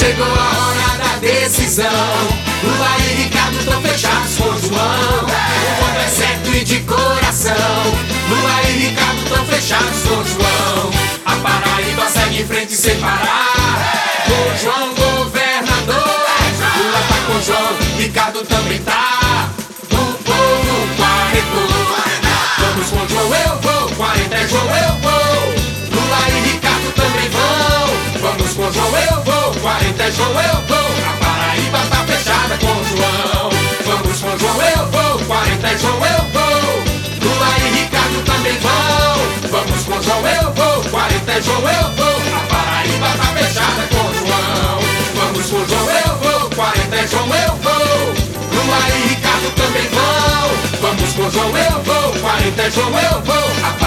Chegou a hora da decisão. Lula e Ricardo estão fechados com João. O voto é certo e de coração. Lula e Ricardo estão fechados com João. A Paraíba segue em frente sem parar. Com João governador. Lula tá com João, Ricardo também tá. O povo quarentou. Vamos com João, eu vou. 40 é João, eu vou. Com João, eu vou. 40 é João, eu vou. A Paraíba tá fechada com João. Vamos com João, eu vou. 40 é João, eu vou. Lula e Ricardo também vão. Vamos com João, eu vou. 40 é João, eu vou. A Paraíba tá fechada com João. Vamos com João, eu vou. 40 é João, eu vou. Lula e Ricardo também vão. Vamos com João, eu vou. 40 é João, eu vou.